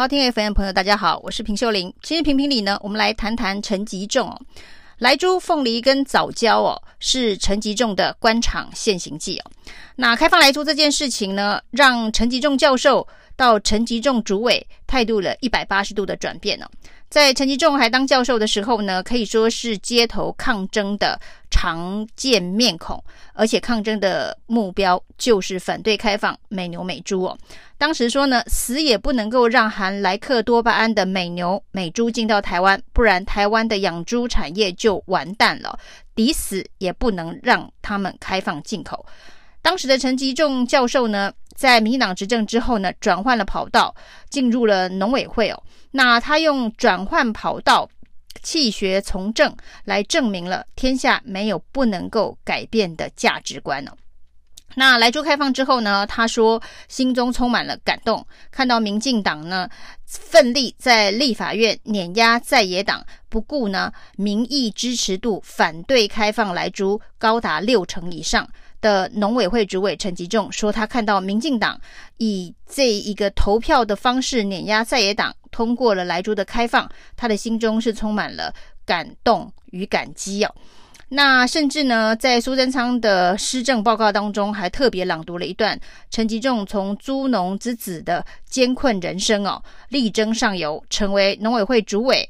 好，听 FM 的朋友，大家好，我是平秀玲。今日评评理呢，我们来谈谈陈吉仲哦。莱猪、凤梨跟早教哦，是陈吉仲的官场现形记哦。那开放莱猪这件事情呢，让陈吉仲教授到陈吉仲主委态度了一百八十度的转变哦。在陈吉仲还当教授的时候呢，可以说是街头抗争的常见面孔，而且抗争的目标就是反对开放美牛美猪哦。当时说呢，死也不能够让含莱克多巴胺的美牛美猪进到台湾，不然台湾的养猪产业就完蛋了，抵死也不能让他们开放进口。当时的陈吉仲教授呢，在民进党执政之后呢，转换了跑道，进入了农委会哦。那他用转换跑道、弃学从政来证明了天下没有不能够改变的价值观哦。那莱州开放之后呢，他说心中充满了感动，看到民进党呢奋力在立法院碾压在野党，不顾呢民意支持度，反对开放莱州高达六成以上。的农委会主委陈吉仲说，他看到民进党以这一个投票的方式碾压在野党，通过了莱猪的开放，他的心中是充满了感动与感激哦。那甚至呢，在苏贞昌的施政报告当中，还特别朗读了一段陈吉仲从猪农之子的艰困人生哦，力争上游，成为农委会主委。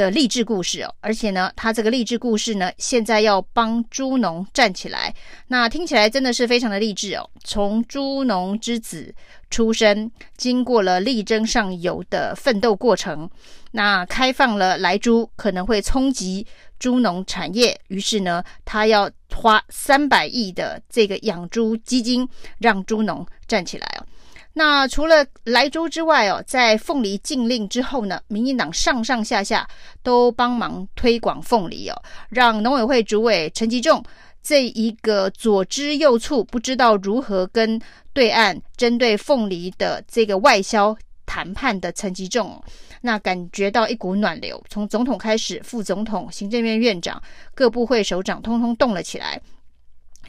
的励志故事哦，而且呢，他这个励志故事呢，现在要帮猪农站起来，那听起来真的是非常的励志哦。从猪农之子出身，经过了力争上游的奋斗过程，那开放了莱猪可能会冲击猪农产业，于是呢，他要花三百亿的这个养猪基金，让猪农站起来哦。那除了莱州之外哦，在凤梨禁令之后呢，民进党上上下下都帮忙推广凤梨哦，让农委会主委陈吉仲这一个左支右绌，不知道如何跟对岸针对凤梨的这个外销谈判的陈吉仲，那感觉到一股暖流，从总统开始，副总统、行政院院长、各部会首长，通通动了起来。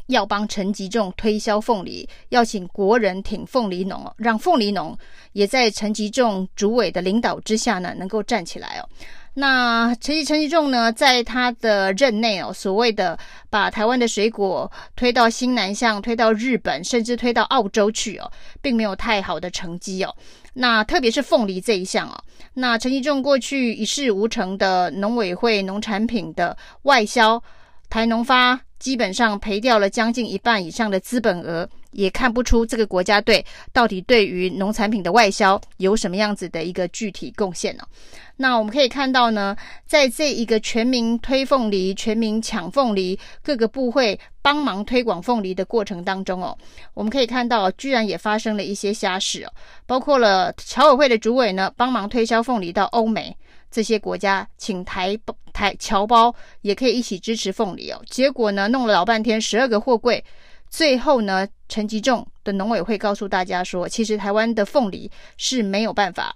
要帮陈吉仲推销凤梨，要请国人挺凤梨农，让凤梨农也在陈吉仲主委的领导之下呢，能够站起来哦。那陈吉陈吉仲呢，在他的任内哦，所谓的把台湾的水果推到新南向，推到日本，甚至推到澳洲去哦，并没有太好的成绩哦。那特别是凤梨这一项哦，那陈吉仲过去一事无成的农委会农产品的外销，台农发。基本上赔掉了将近一半以上的资本额，也看不出这个国家队到底对于农产品的外销有什么样子的一个具体贡献呢？那我们可以看到呢，在这一个全民推凤梨、全民抢凤梨、各个部会帮忙推广凤梨的过程当中哦，我们可以看到居然也发生了一些瞎事哦，包括了侨委会的主委呢帮忙推销凤梨到欧美。这些国家请台台侨胞也可以一起支持凤梨哦，结果呢弄了老半天十二个货柜，最后呢陈吉仲的农委会告诉大家说，其实台湾的凤梨是没有办法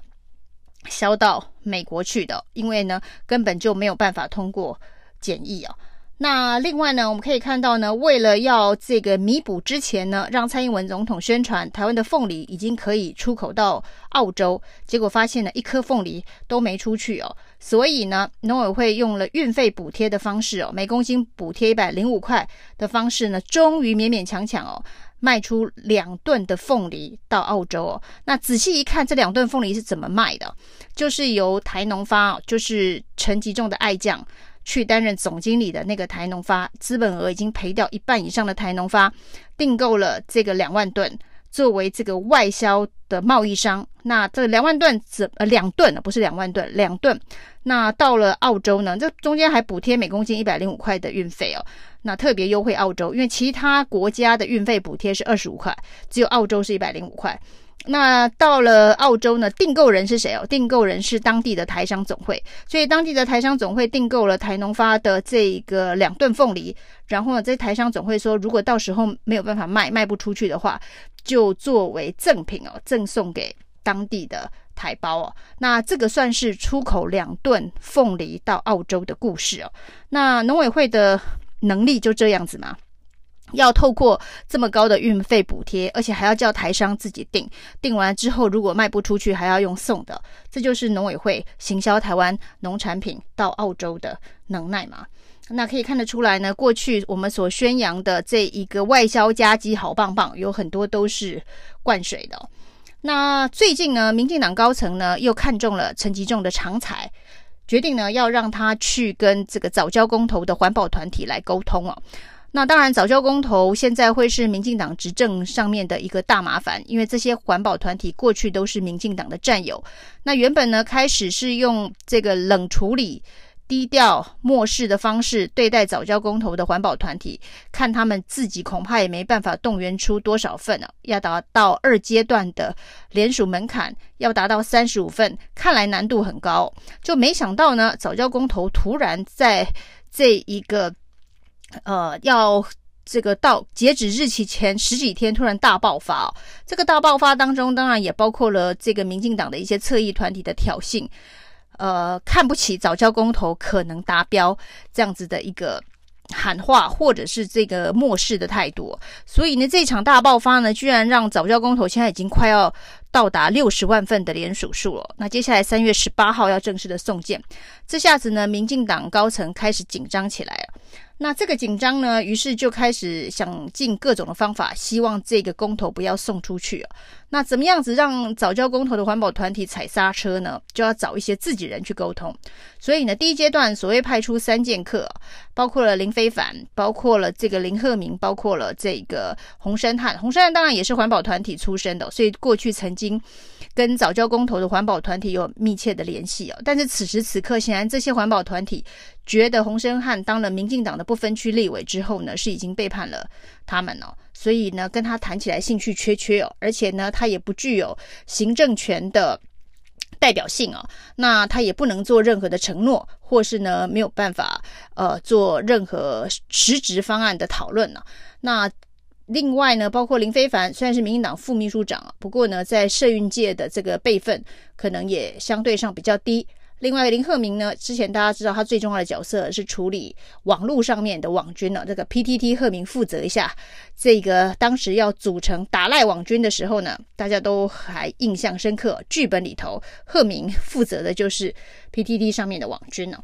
销到美国去的，因为呢根本就没有办法通过检疫哦。那另外呢，我们可以看到呢，为了要这个弥补之前呢，让蔡英文总统宣传台湾的凤梨已经可以出口到澳洲，结果发现呢，一颗凤梨都没出去哦。所以呢，农委会用了运费补贴的方式哦，每公斤补贴一百零五块的方式呢，终于勉勉强强哦，卖出两吨的凤梨到澳洲哦。那仔细一看，这两吨凤梨是怎么卖的？就是由台农发，就是陈吉仲的爱将。去担任总经理的那个台农发，资本额已经赔掉一半以上的台农发，订购了这个两万吨，作为这个外销的贸易商。那这两万吨怎呃两吨不是两万吨，两吨。那到了澳洲呢，这中间还补贴每公斤一百零五块的运费哦。那特别优惠澳洲，因为其他国家的运费补贴是二十五块，只有澳洲是一百零五块。那到了澳洲呢？订购人是谁哦？订购人是当地的台商总会，所以当地的台商总会订购了台农发的这个两吨凤梨，然后呢，这台商总会说，如果到时候没有办法卖，卖不出去的话，就作为赠品哦，赠送给当地的台胞哦。那这个算是出口两吨凤梨到澳洲的故事哦。那农委会的能力就这样子吗？要透过这么高的运费补贴，而且还要叫台商自己订，订完之后如果卖不出去，还要用送的，这就是农委会行销台湾农产品到澳洲的能耐嘛？那可以看得出来呢，过去我们所宣扬的这一个外销佳绩好棒棒，有很多都是灌水的。那最近呢，民进党高层呢又看中了陈吉仲的长才，决定呢要让他去跟这个藻礁公投的环保团体来沟通哦。那当然，早教公投现在会是民进党执政上面的一个大麻烦，因为这些环保团体过去都是民进党的战友。那原本呢，开始是用这个冷处理、低调、漠视的方式对待早教公投的环保团体，看他们自己恐怕也没办法动员出多少份、啊？要达到二阶段的联署门槛，要达到三十五份，看来难度很高。就没想到呢，早教公投突然在这一个。呃，要这个到截止日期前十几天突然大爆发哦，这个大爆发当中当然也包括了这个民进党的一些侧翼团体的挑衅，呃，看不起早教公投可能达标这样子的一个喊话，或者是这个漠视的态度，所以呢，这场大爆发呢，居然让早教公投现在已经快要到达六十万份的联署数了。那接下来三月十八号要正式的送件，这下子呢，民进党高层开始紧张起来了。那这个紧张呢，于是就开始想尽各种的方法，希望这个公投不要送出去啊。那怎么样子让早教公投的环保团体踩刹车呢？就要找一些自己人去沟通。所以呢，第一阶段所谓派出三剑客，包括了林非凡，包括了这个林鹤鸣，包括了这个洪申翰。洪申翰当然也是环保团体出身的，所以过去曾经跟早教公投的环保团体有密切的联系哦。但是此时此刻，显然这些环保团体觉得洪申翰当了民进党的不分区立委之后呢，是已经背叛了他们哦，所以呢，跟他谈起来兴趣缺缺哦，而且呢，他也不具有行政权的代表性哦，那他也不能做任何的承诺，或是呢没有办法呃做任何实质方案的讨论呢。那另外呢，包括林非凡虽然是民进党副秘书长，不过呢，在社运界的这个辈分可能也相对上比较低。另外，林鹤明呢，之前大家知道他最重要的角色是处理网络上面的网军呢。这个 PTT 鹤明负责一下，这个当时要组成打赖网军的时候呢，大家都还印象深刻。剧本里头，鹤明负责的就是 PTT 上面的网军呢。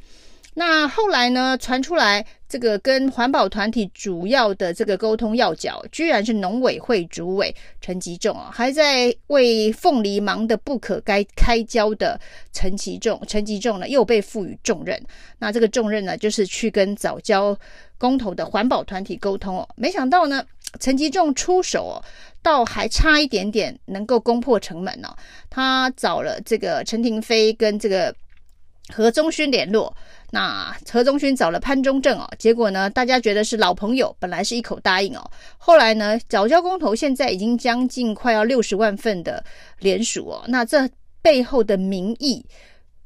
那后来呢，传出来这个跟环保团体主要的这个沟通要角，居然是农委会主委陈吉仲啊，还在为凤梨忙得不可该开交的陈吉仲，陈吉仲呢又被赋予重任。那这个重任呢，就是去跟早交公投的环保团体沟通哦。没想到呢，陈吉仲出手哦，倒还差一点点能够攻破城门哦。他找了这个陈廷妃跟这个何忠勋联络。那何忠勋找了潘忠正哦，结果呢，大家觉得是老朋友，本来是一口答应哦，后来呢，早教工头现在已经将近快要六十万份的联署哦，那这背后的民意。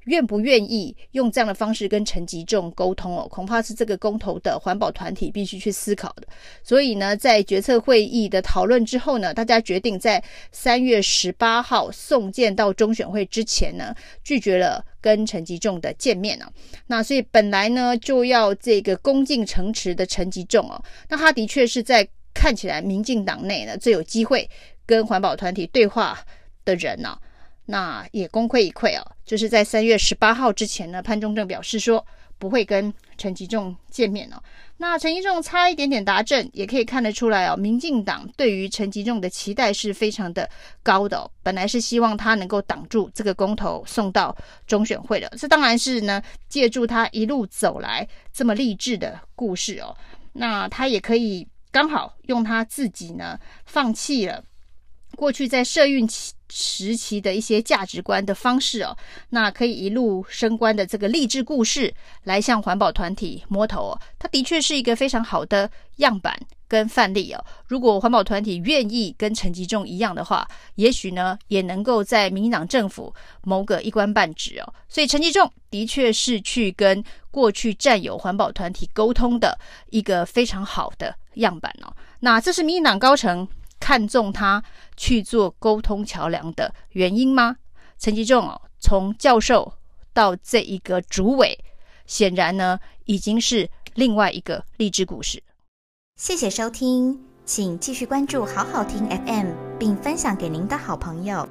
愿不愿意用这样的方式跟陈吉仲沟通哦？恐怕是这个公投的环保团体必须去思考的。所以呢，在决策会议的讨论之后呢，大家决定在三月十八号送件到中选会之前呢，拒绝了跟陈吉仲的见面哦。那所以本来呢，就要这个恭敬城池的陈吉仲哦，那他的确是在看起来民进党内呢最有机会跟环保团体对话的人呢。那也功亏一篑哦，就是在三月十八号之前呢，潘忠政表示说不会跟陈吉仲见面哦。那陈吉仲差一点点达阵，也可以看得出来哦，民进党对于陈吉仲的期待是非常的高的哦。本来是希望他能够挡住这个公投送到中选会的，这当然是呢，借助他一路走来这么励志的故事哦，那他也可以刚好用他自己呢放弃了。过去在社运期时期的一些价值观的方式哦，那可以一路升官的这个励志故事，来向环保团体摸头哦，它的确是一个非常好的样板跟范例哦。如果环保团体愿意跟陈吉仲一样的话，也许呢也能够在民进党政府谋个一官半职哦。所以陈吉仲的确是去跟过去战友环保团体沟通的一个非常好的样板哦。那这是民进党高层。看中他去做沟通桥梁的原因吗？陈吉仲哦，从教授到这一个主委，显然呢已经是另外一个励志故事。谢谢收听，请继续关注好好听 FM，并分享给您的好朋友。